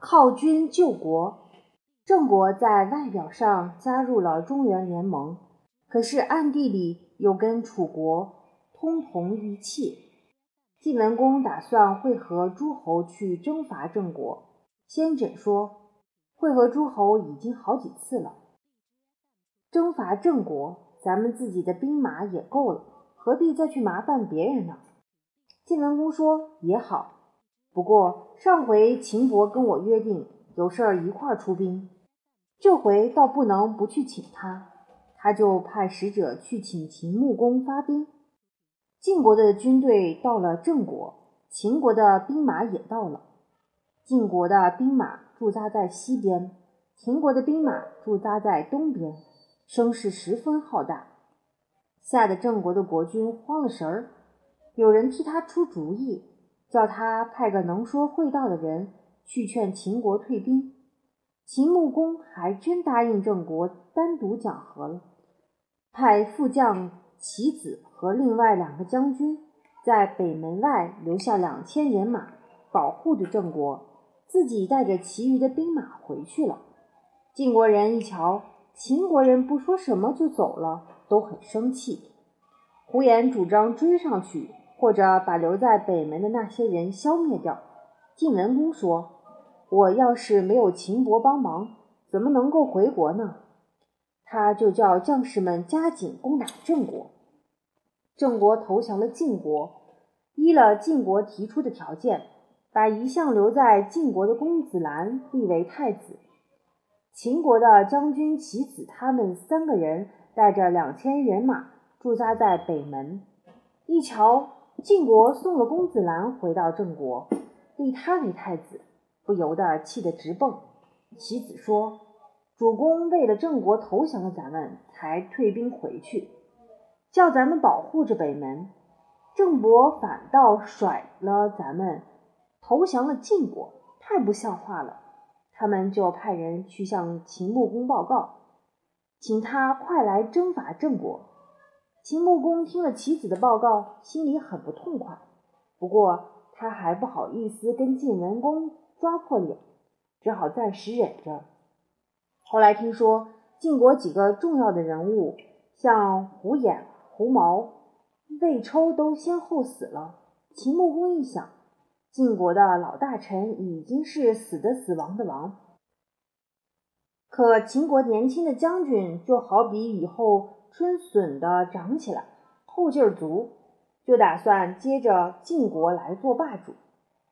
靠军救国。郑国在外表上加入了中原联盟，可是暗地里又跟楚国通同一气。晋文公打算会合诸侯去征伐郑国。先轸说：“会合诸侯已经好几次了，征伐郑国，咱们自己的兵马也够了，何必再去麻烦别人呢？”晋文公说：“也好。”不过上回秦伯跟我约定有事儿一块儿出兵，这回倒不能不去请他。他就派使者去请秦穆公发兵。晋国的军队到了郑国，秦国的兵马也到了。晋国的兵马驻扎在西边，秦国的兵马驻扎在东边，声势十分浩大，吓得郑国的国君慌了神儿。有人替他出主意。叫他派个能说会道的人去劝秦国退兵。秦穆公还真答应郑国单独讲和了，派副将齐子和另外两个将军在北门外留下两千人马保护着郑国，自己带着其余的兵马回去了。晋国人一瞧秦国人不说什么就走了，都很生气，胡言主张追上去。或者把留在北门的那些人消灭掉。晋文公说：“我要是没有秦伯帮忙，怎么能够回国呢？”他就叫将士们加紧攻打郑国。郑国投降了晋国，依了晋国提出的条件，把一向留在晋国的公子兰立为太子。秦国的将军齐子他们三个人带着两千人马驻扎在北门，一瞧。晋国送了公子兰回到郑国，立他为太子，不由得气得直蹦。其子说：“主公为了郑国投降了咱们，才退兵回去，叫咱们保护着北门。郑伯反倒甩了咱们，投降了晋国，太不像话了。”他们就派人去向秦穆公报告，请他快来征伐郑国。秦穆公听了齐子的报告，心里很不痛快。不过他还不好意思跟晋文公抓破脸，只好暂时忍着。后来听说晋国几个重要的人物，像胡衍、胡毛、魏抽都先后死了。秦穆公一想，晋国的老大臣已经是死的死，亡的亡。可秦国年轻的将军，就好比以后。春笋的长起来，后劲儿足，就打算接着晋国来做霸主。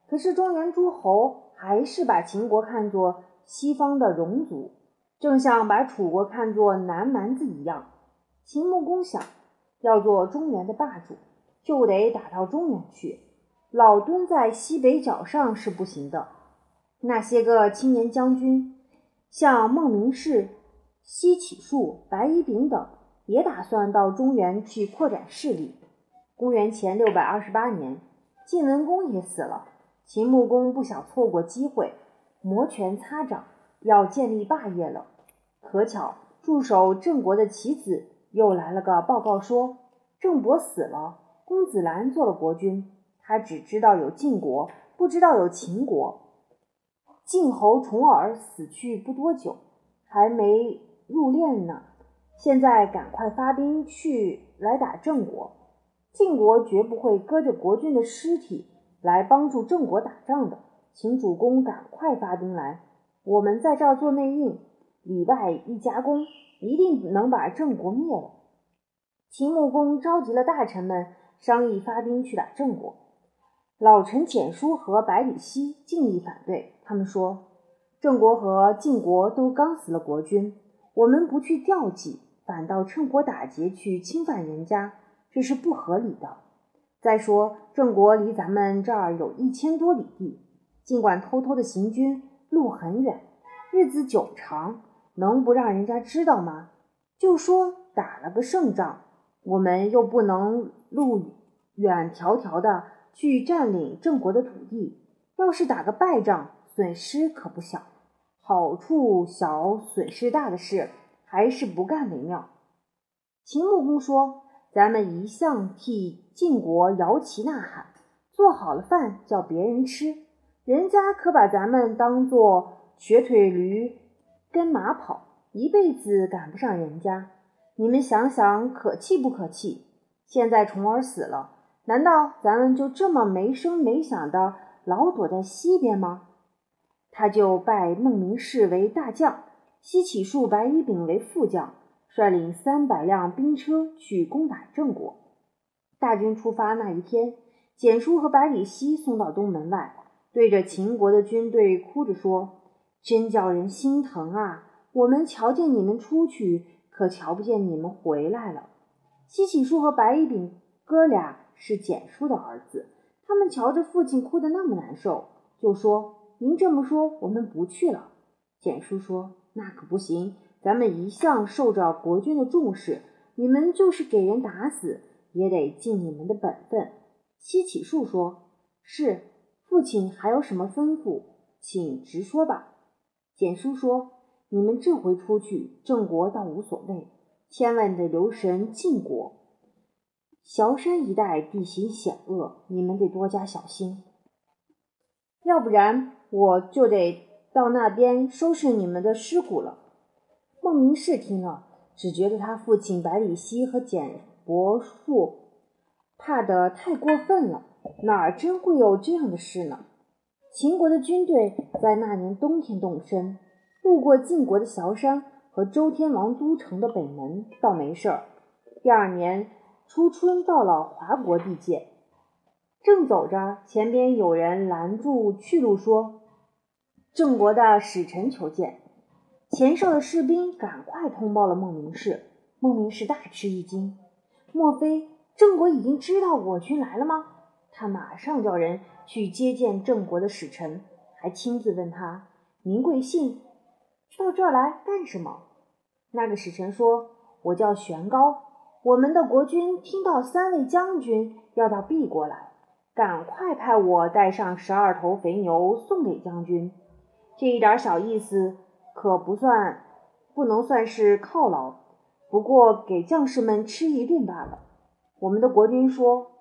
可是中原诸侯还是把秦国看作西方的戎族，正像把楚国看作南蛮子一样。秦穆公想，要做中原的霸主，就得打到中原去，老蹲在西北角上是不行的。那些个青年将军，像孟明视、西乞术、白乙丙等。也打算到中原去扩展势力。公元前六百二十八年，晋文公也死了。秦穆公不想错过机会，摩拳擦掌，要建立霸业了。可巧驻守郑国的棋子又来了个报告，说郑伯死了，公子兰做了国君。他只知道有晋国，不知道有秦国。晋侯重耳死去不多久，还没入殓呢。现在赶快发兵去来打郑国，晋国绝不会搁着国君的尸体来帮助郑国打仗的。请主公赶快发兵来，我们在这儿做内应，里外一夹攻，一定能把郑国灭了。秦穆公召集了大臣们，商议发兵去打郑国。老臣简书和百里奚尽力反对，他们说郑国和晋国都刚死了国君，我们不去调集。反倒趁火打劫去侵犯人家，这是不合理的。再说郑国离咱们这儿有一千多里地，尽管偷偷的行军，路很远，日子久长，能不让人家知道吗？就说打了个胜仗，我们又不能路远迢迢的去占领郑国的土地。要是打个败仗，损失可不小。好处小，损失大的事。还是不干为妙。秦穆公说：“咱们一向替晋国摇旗呐喊，做好了饭叫别人吃，人家可把咱们当做瘸腿驴跟马跑，一辈子赶不上人家。你们想想，可气不可气？现在重儿死了，难道咱们就这么没声没响的老躲在西边吗？他就拜孟明视为大将，西起树、白乙丙为副将，率领三百辆兵车去攻打郑国。大军出发那一天，简叔和百里奚送到东门外，对着秦国的军队哭着说：“真叫人心疼啊！我们瞧见你们出去，可瞧不见你们回来了。”西起树和白乙丙哥俩是简叔的儿子，他们瞧着父亲哭得那么难受，就说。您这么说，我们不去了。简叔说：“那可不行，咱们一向受着国君的重视，你们就是给人打死，也得尽你们的本分。”西起树说：“是，父亲还有什么吩咐，请直说吧。”简叔说：“你们这回出去，郑国倒无所谓，千万得留神晋国。崤山一带地形险恶，你们得多加小心，要不然。”我就得到那边收拾你们的尸骨了。孟明视听了，只觉得他父亲百里奚和简伯父怕得太过分了，哪儿真会有这样的事呢？秦国的军队在那年冬天动身，路过晋国的崤山和周天王都城的北门，倒没事儿。第二年初春，到了华国地界。正走着，前边有人拦住去路，说：“郑国的使臣求见。”前哨的士兵赶快通报了孟明视。孟明视大吃一惊：“莫非郑国已经知道我军来了吗？”他马上叫人去接见郑国的使臣，还亲自问他：“您贵姓？到这儿来干什么？”那个使臣说：“我叫玄高，我们的国君听到三位将军要到敝国来。”赶快派我带上十二头肥牛送给将军，这一点小意思可不算，不能算是犒劳，不过给将士们吃一顿罢了。我们的国君说，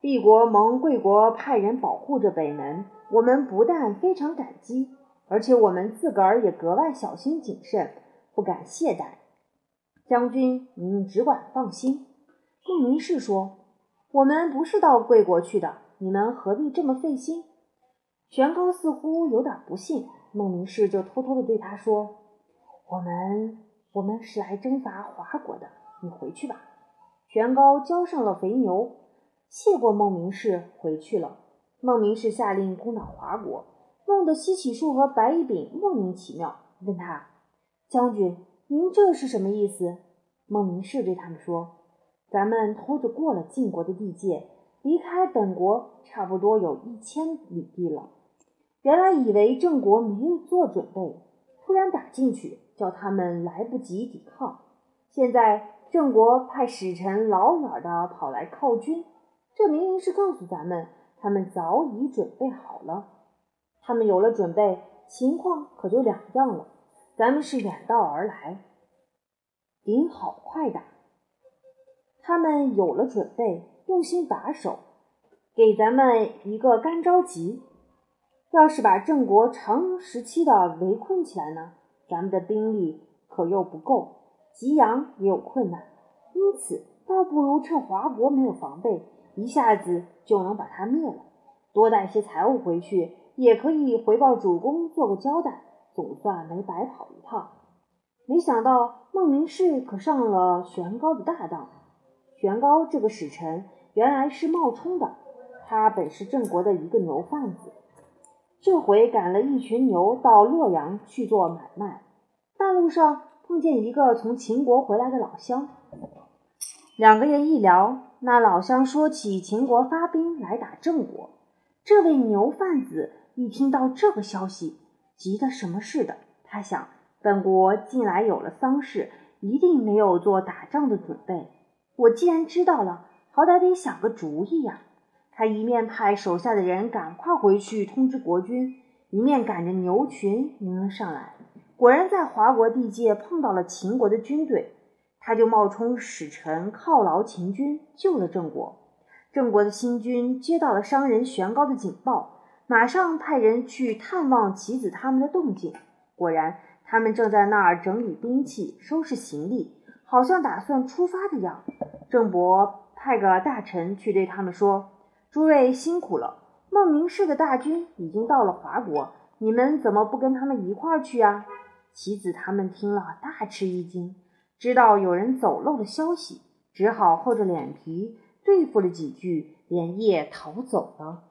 敝国蒙贵国派人保护着北门，我们不但非常感激，而且我们自个儿也格外小心谨慎，不敢懈怠。将军，您只管放心。孟明视说，我们不是到贵国去的。你们何必这么费心？玄高似乎有点不信，孟明氏就偷偷的对他说：“我们我们是来征伐华国的，你回去吧。”玄高交上了肥牛，谢过孟明氏，回去了。孟明氏下令攻打华国，弄得西起树和白乙丙莫名其妙，问他：“将军，您这是什么意思？”孟明氏对他们说：“咱们偷着过了晋国的地界。”离开本国差不多有一千里地了。原来以为郑国没有做准备，突然打进去，叫他们来不及抵抗。现在郑国派使臣老远的跑来犒军，这明明是告诉咱们，他们早已准备好了。他们有了准备，情况可就两样了。咱们是远道而来，顶好快打。他们有了准备。用心把守，给咱们一个干着急。要是把郑国长时期的围困起来呢，咱们的兵力可又不够，吉阳也有困难。因此，倒不如趁华国没有防备，一下子就能把他灭了。多带些财物回去，也可以回报主公，做个交代，总算没白跑一趟。没想到孟明氏可上了玄高的大当。玄高这个使臣。原来是冒充的，他本是郑国的一个牛贩子，这回赶了一群牛到洛阳去做买卖。半路上碰见一个从秦国回来的老乡，两个人一聊，那老乡说起秦国发兵来打郑国。这位牛贩子一听到这个消息，急得什么似的。他想，本国近来有了丧事，一定没有做打仗的准备。我既然知道了。好歹得想个主意呀！他一面派手下的人赶快回去通知国君，一面赶着牛群迎了上来。果然在华国地界碰到了秦国的军队，他就冒充使臣犒劳秦军，救了郑国。郑国的新军接到了商人玄高的警报，马上派人去探望棋子他们的动静。果然，他们正在那儿整理兵器、收拾行李，好像打算出发的样。郑伯派个大臣去对他们说：“诸位辛苦了，孟明氏的大军已经到了华国，你们怎么不跟他们一块儿去啊？”棋子他们听了大吃一惊，知道有人走漏了消息，只好厚着脸皮对付了几句，连夜逃走了。